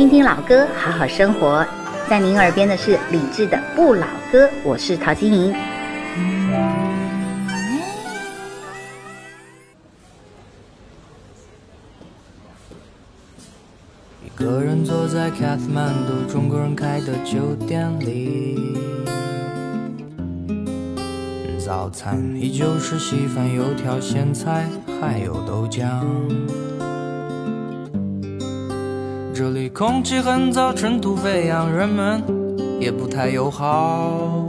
听听老歌，好好生活。在您耳边的是李志的《不老歌》，我是陶晶莹。一个人坐在卡特曼度中国人开的酒店里，早餐依旧是稀饭、油条、咸菜，还有豆浆。这里空气很糟，尘土飞扬，人们也不太友好。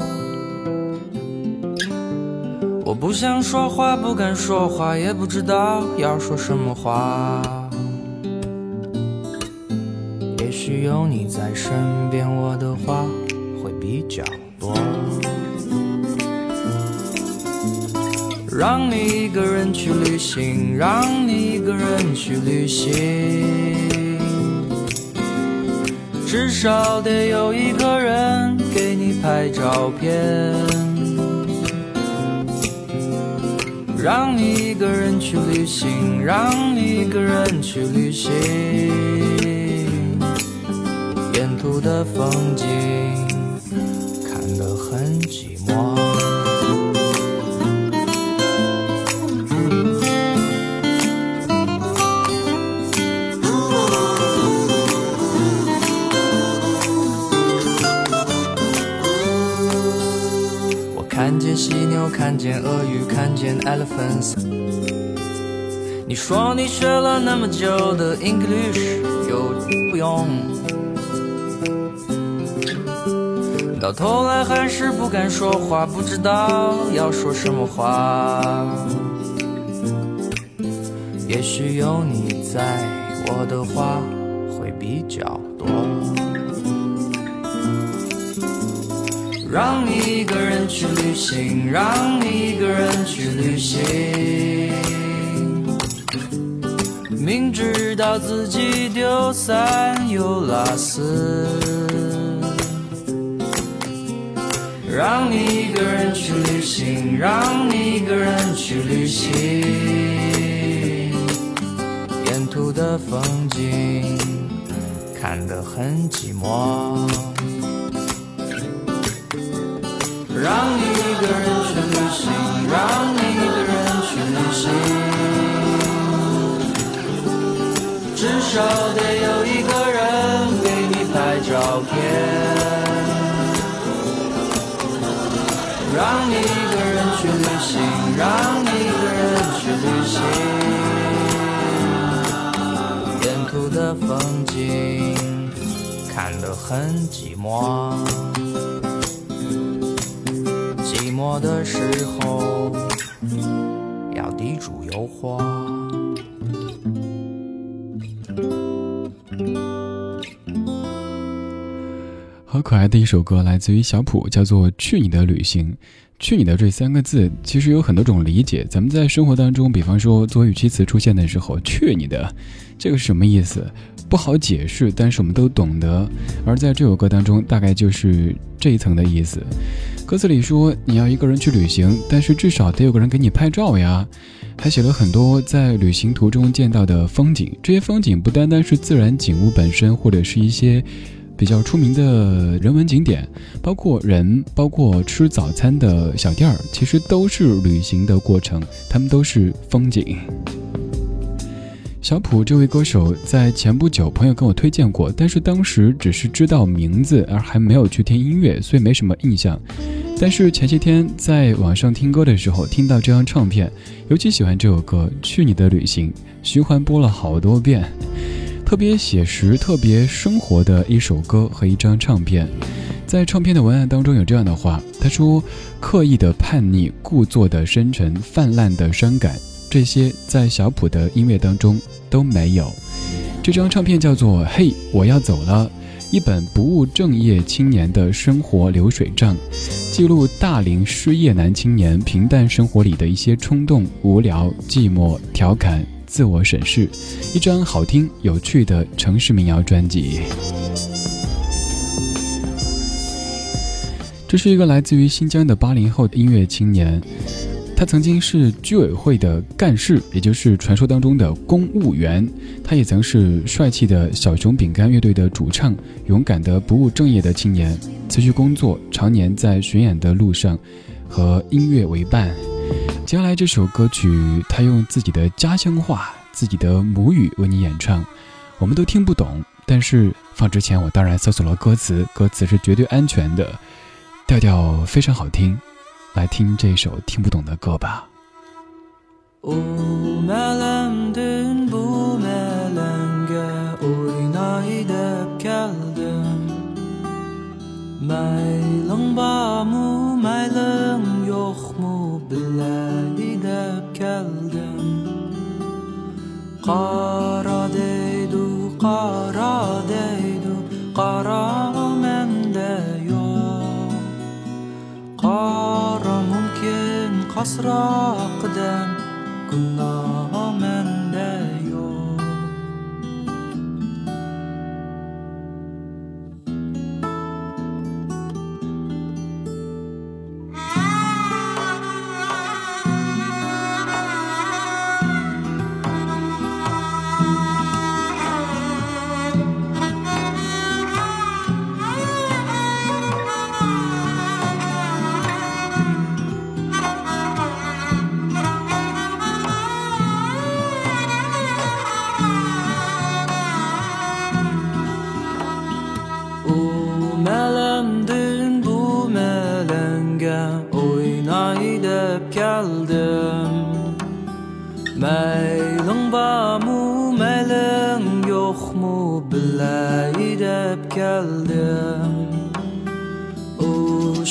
我不想说话，不敢说话，也不知道要说什么话。也许有你在身边，我的话会比较多。让你一个人去旅行，让你一个人去旅行。至少得有一个人给你拍照片，让你一个人去旅行，让你一个人去旅行，沿途的风景牛看见鳄鱼，看见 elephants。你说你学了那么久的 English 有不用，到头来还是不敢说话，不知道要说什么话。也许有你在，我的话会比较让你一个人去旅行，让你一个人去旅行，明知道自己丢三又拉四。让你一个人去旅行，让你一个人去旅行，沿途的风景看得很寂寞。少得有一个人给你拍照片。让你一个人去旅行，让你一个人去旅行，沿途的风景看得很寂寞。寂寞的时候要地主有火。可爱的一首歌，来自于小普，叫做《去你的旅行》。去你的这三个字，其实有很多种理解。咱们在生活当中，比方说做语气词出现的时候，“去你的”，这个是什么意思？不好解释，但是我们都懂得。而在这首歌当中，大概就是这一层的意思。歌词里说你要一个人去旅行，但是至少得有个人给你拍照呀。还写了很多在旅行途中见到的风景，这些风景不单单是自然景物本身，或者是一些比较出名的人文景点，包括人，包括吃早餐的小店儿，其实都是旅行的过程，他们都是风景。小普这位歌手在前不久朋友跟我推荐过，但是当时只是知道名字，而还没有去听音乐，所以没什么印象。但是前些天在网上听歌的时候，听到这张唱片，尤其喜欢这首歌《去你的旅行》，循环播了好多遍，特别写实、特别生活的一首歌和一张唱片。在唱片的文案当中有这样的话，他说：“刻意的叛逆，故作的深沉，泛滥的伤感。”这些在小普的音乐当中都没有。这张唱片叫做《嘿，我要走了》，一本不务正业青年的生活流水账，记录大龄失业男青年平淡生活里的一些冲动、无聊、寂寞、调侃、自我审视。一张好听有趣的城市民谣专辑。这是一个来自于新疆的八零后音乐青年。他曾经是居委会的干事，也就是传说当中的公务员。他也曾是帅气的小熊饼干乐队的主唱，勇敢的不务正业的青年，辞去工作，常年在巡演的路上，和音乐为伴。接下来这首歌曲，他用自己的家乡话、自己的母语为你演唱，我们都听不懂。但是放之前，我当然搜索了歌词，歌词是绝对安全的，调调非常好听。来听这首听不懂的歌吧。Qara deydu, qara deydu, qara məndə yox Qara mümkün qasra qıdəm, günah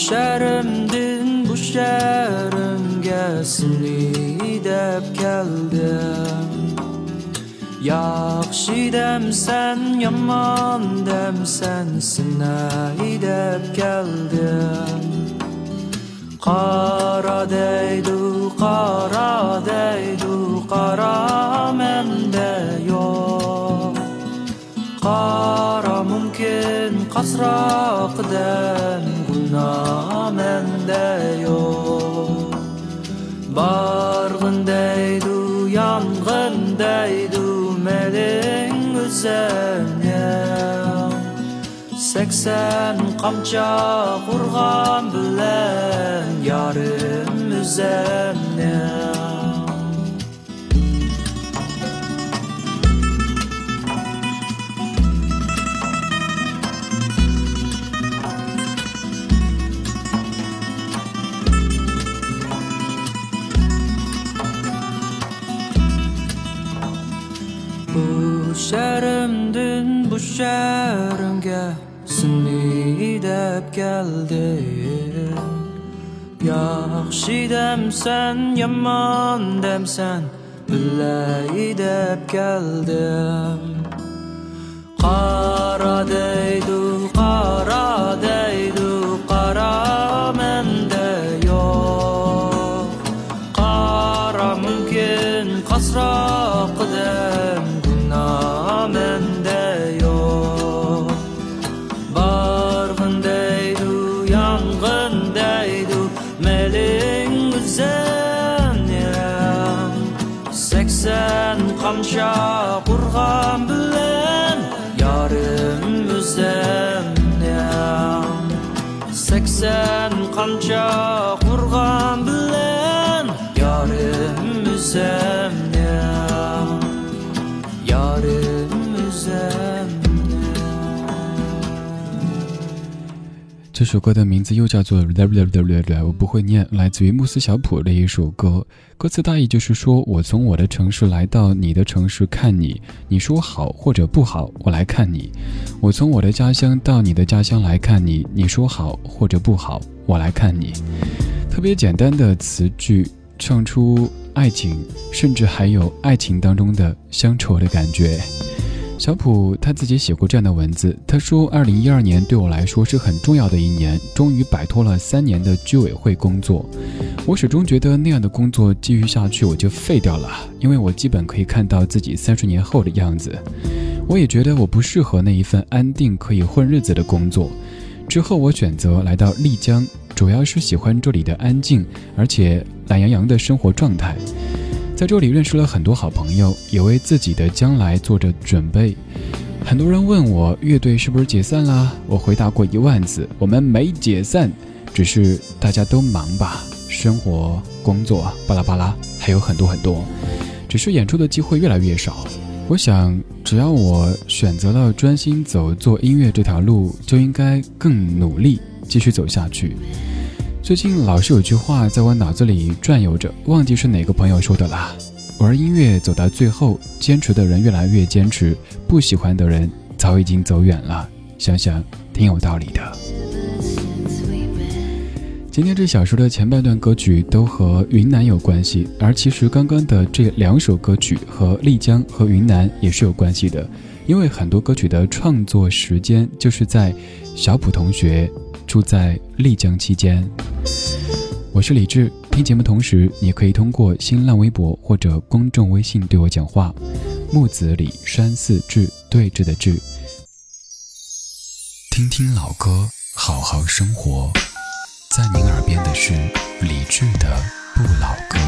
şəhərimdin bu şəhərimgə silidib gəldim Yaxşı dəmsən, yaman dem dəmsən, sinəyidib gəldim Qara deydu, qara deydu, qara məndə yox. Qara mümkün qasraqdan namende yok. Bargın deydu, yangın deydu Melin üzerine. Seksen kamça kurgan bilen Yarım üzerine. yaxshi demsen yomon demsen bilay deb keldim qaradim qancha qurg'an bilan yarim yuzamni sakson qancha qurg'an bilan yarim yuzam 这首歌的名字又叫做《我不会念，来自于慕斯小普的一首歌。歌词大意就是说：我从我的城市来到你的城市看你，你说好或者不好，我来看你；我从我的家乡到你的家乡来看你，你说好或者不好，我来看你。特别简单的词句，唱出爱情，甚至还有爱情当中的乡愁的感觉。小普他自己写过这样的文字，他说：“二零一二年对我来说是很重要的一年，终于摆脱了三年的居委会工作。我始终觉得那样的工作继续下去我就废掉了，因为我基本可以看到自己三十年后的样子。我也觉得我不适合那一份安定可以混日子的工作。之后我选择来到丽江。”主要是喜欢这里的安静，而且懒洋洋的生活状态。在这里认识了很多好朋友，也为自己的将来做着准备。很多人问我乐队是不是解散啦？我回答过一万次，我们没解散，只是大家都忙吧，生活、工作，巴拉巴拉，还有很多很多，只是演出的机会越来越少。我想，只要我选择了专心走做音乐这条路，就应该更努力继续走下去。最近老是有句话在我脑子里转悠着，忘记是哪个朋友说的啦。玩音乐走到最后，坚持的人越来越坚持，不喜欢的人早已经走远了。想想挺有道理的。今天这小说的前半段歌曲都和云南有关系，而其实刚刚的这两首歌曲和丽江和云南也是有关系的，因为很多歌曲的创作时间就是在小普同学住在丽江期间。我是李志。听节目同时，你可以通过新浪微博或者公众微信对我讲话。木子李山寺志对峙的志，听听老歌，好好生活。在您耳边的是李志的不老歌。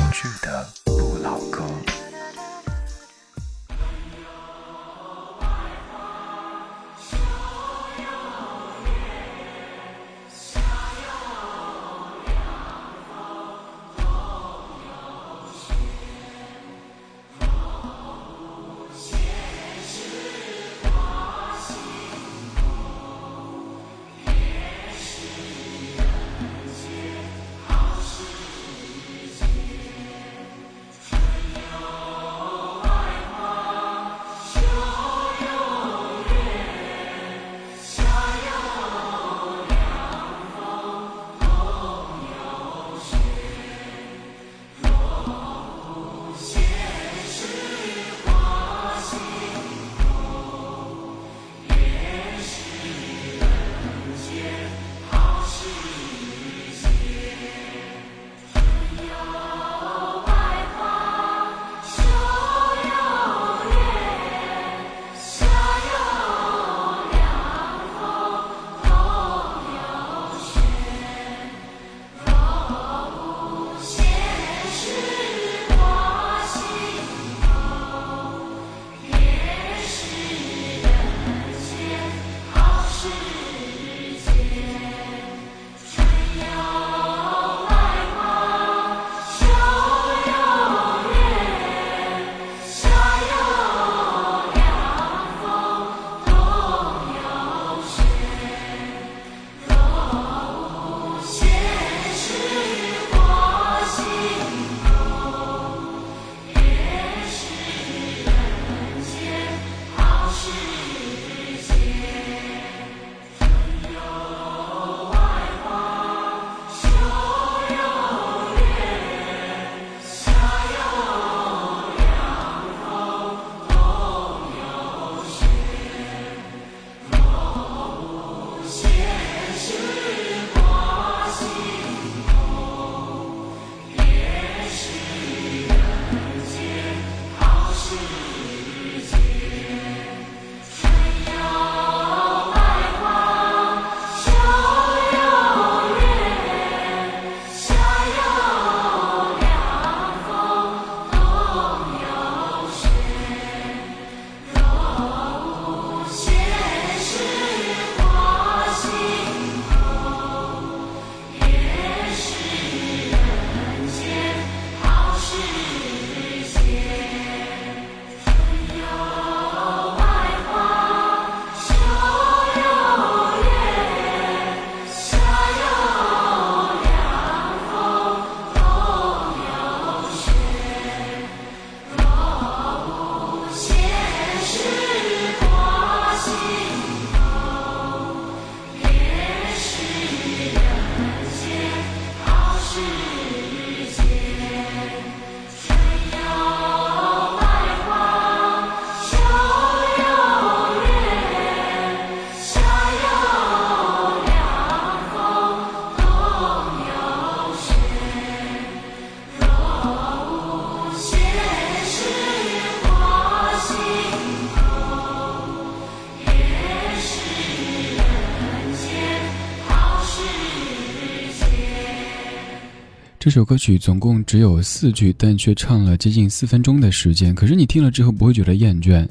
这首歌曲总共只有四句，但却唱了接近四分钟的时间。可是你听了之后不会觉得厌倦。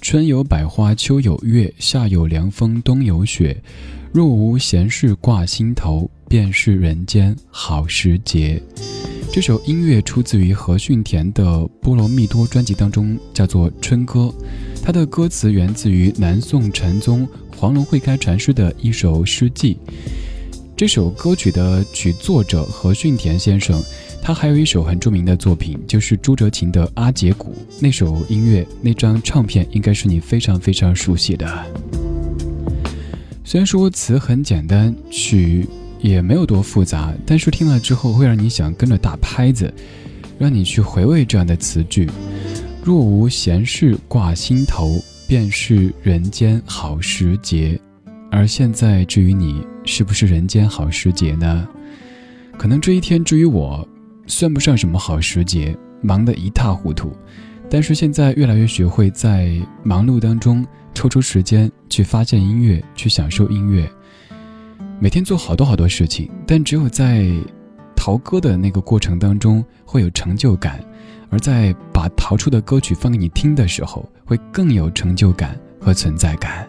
春有百花，秋有月，夏有凉风，冬有雪。若无闲事挂心头，便是人间好时节。这首音乐出自于何训田的《波罗蜜多》专辑当中，叫做《春歌》。它的歌词源自于南宋禅宗黄龙会开禅师的一首诗记。这首歌曲的曲作者何训田先生，他还有一首很著名的作品，就是朱哲琴的《阿姐鼓》。那首音乐、那张唱片，应该是你非常非常熟悉的。虽然说词很简单，曲也没有多复杂，但是听了之后会让你想跟着打拍子，让你去回味这样的词句：若无闲事挂心头，便是人间好时节。而现在，至于你是不是人间好时节呢？可能这一天，至于我，算不上什么好时节，忙得一塌糊涂。但是现在越来越学会在忙碌当中抽出时间去发现音乐，去享受音乐。每天做好多好多事情，但只有在淘歌的那个过程当中会有成就感，而在把淘出的歌曲放给你听的时候，会更有成就感和存在感。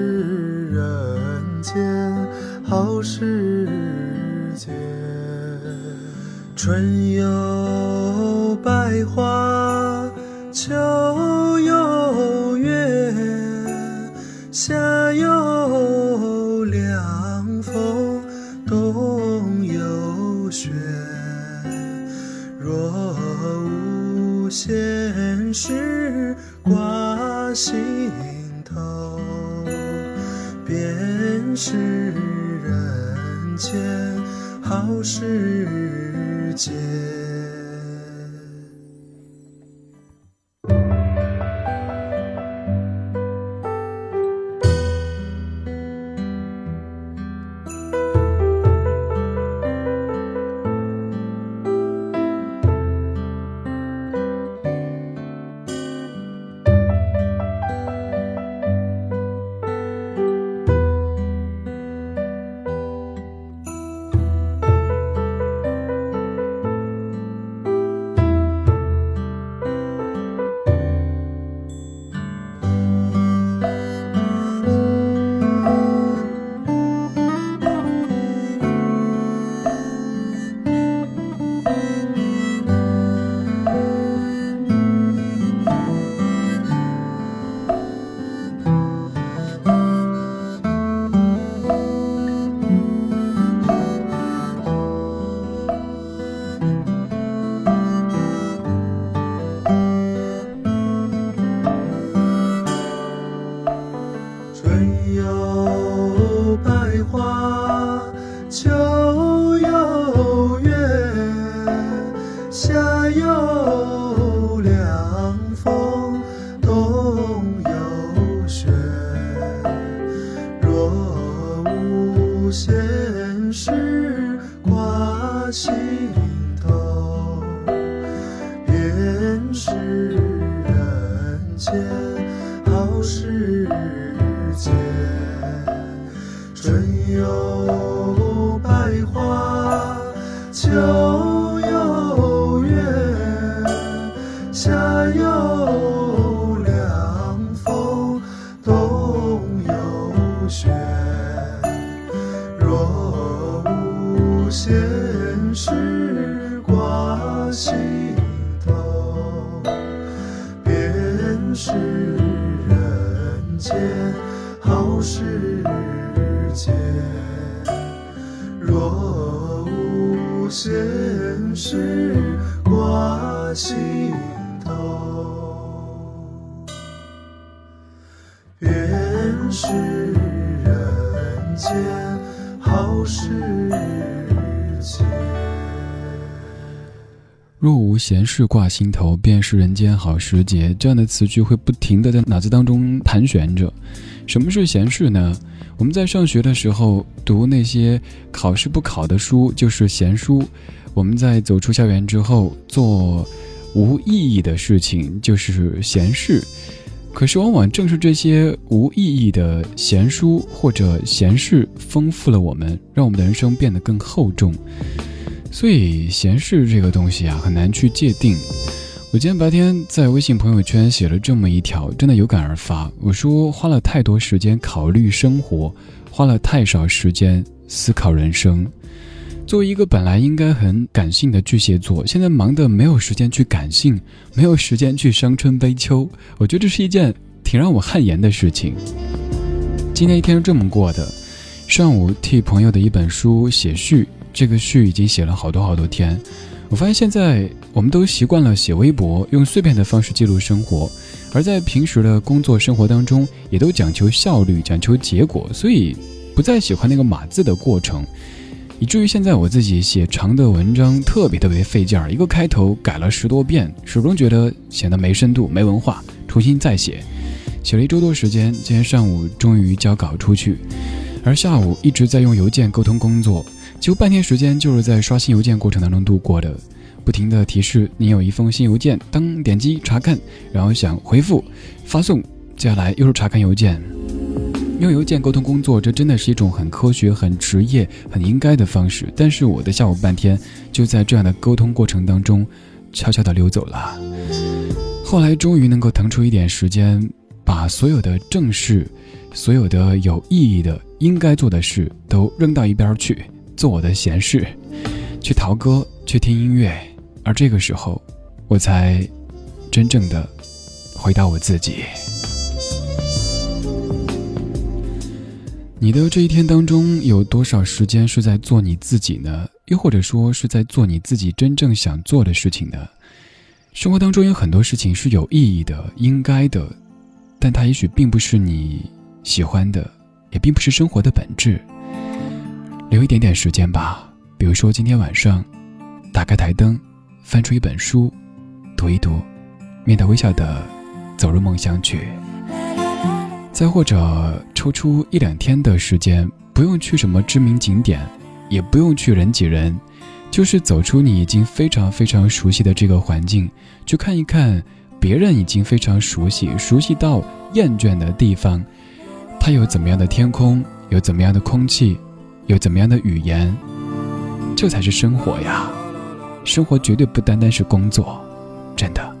无闲事挂心头，便是人间。好时节。谢。是人间好时节。若无闲事挂心头便是人间好时节。这样的词句会不停的在脑子当中盘旋着。什么是闲事呢？我们在上学的时候读那些考试不考的书就是闲书。我们在走出校园之后做无意义的事情就是闲事。可是，往往正是这些无意义的闲书或者闲事，丰富了我们，让我们的人生变得更厚重。所以，闲事这个东西啊，很难去界定。我今天白天在微信朋友圈写了这么一条，真的有感而发。我说，花了太多时间考虑生活，花了太少时间思考人生。作为一个本来应该很感性的巨蟹座，现在忙得没有时间去感性，没有时间去伤春悲秋。我觉得这是一件挺让我汗颜的事情。今天一天是这么过的：上午替朋友的一本书写序，这个序已经写了好多好多天。我发现现在我们都习惯了写微博，用碎片的方式记录生活，而在平时的工作生活当中，也都讲求效率，讲求结果，所以不再喜欢那个码字的过程。以至于现在我自己写长的文章特别特别费劲儿，一个开头改了十多遍，始终觉得显得没深度、没文化，重新再写。写了一周多时间，今天上午终于交稿出去，而下午一直在用邮件沟通工作，几乎半天时间就是在刷新邮件过程当中度过的，不停的提示你有一封新邮件，当点击查看，然后想回复发送，接下来又是查看邮件。用邮件沟通工作，这真的是一种很科学、很职业、很应该的方式。但是我的下午半天就在这样的沟通过程当中，悄悄地溜走了。后来终于能够腾出一点时间，把所有的正事、所有的有意义的、应该做的事都扔到一边去，做我的闲事，去陶歌，去听音乐。而这个时候，我才真正的回到我自己。你的这一天当中有多少时间是在做你自己呢？又或者说是在做你自己真正想做的事情呢？生活当中有很多事情是有意义的、应该的，但它也许并不是你喜欢的，也并不是生活的本质。留一点点时间吧，比如说今天晚上，打开台灯，翻出一本书，读一读，面带微笑的走入梦乡去。再或者抽出一两天的时间，不用去什么知名景点，也不用去人挤人，就是走出你已经非常非常熟悉的这个环境，去看一看别人已经非常熟悉、熟悉到厌倦的地方，它有怎么样的天空，有怎么样的空气，有怎么样的语言，这才是生活呀！生活绝对不单单是工作，真的。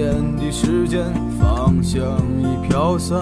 的时间，芳香已飘散，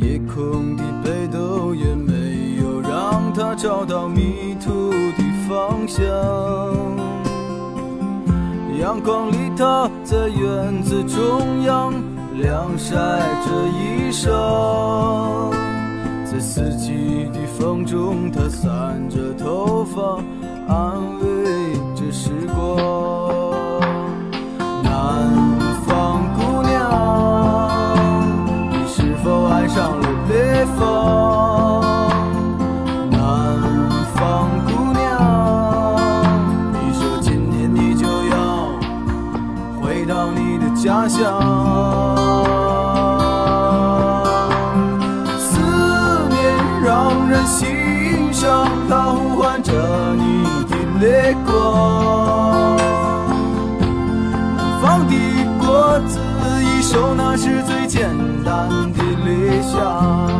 夜空的北斗也没有让他找到迷途的方向。阳光里，他在院子中央晾晒着衣裳，在四季的风中，他散着头发。安慰着时光，北方？南方姑娘，你说今年你就要回到你的家乡，思念让人心伤，它呼唤着你的。泪光，南方的果子已熟，那是最想。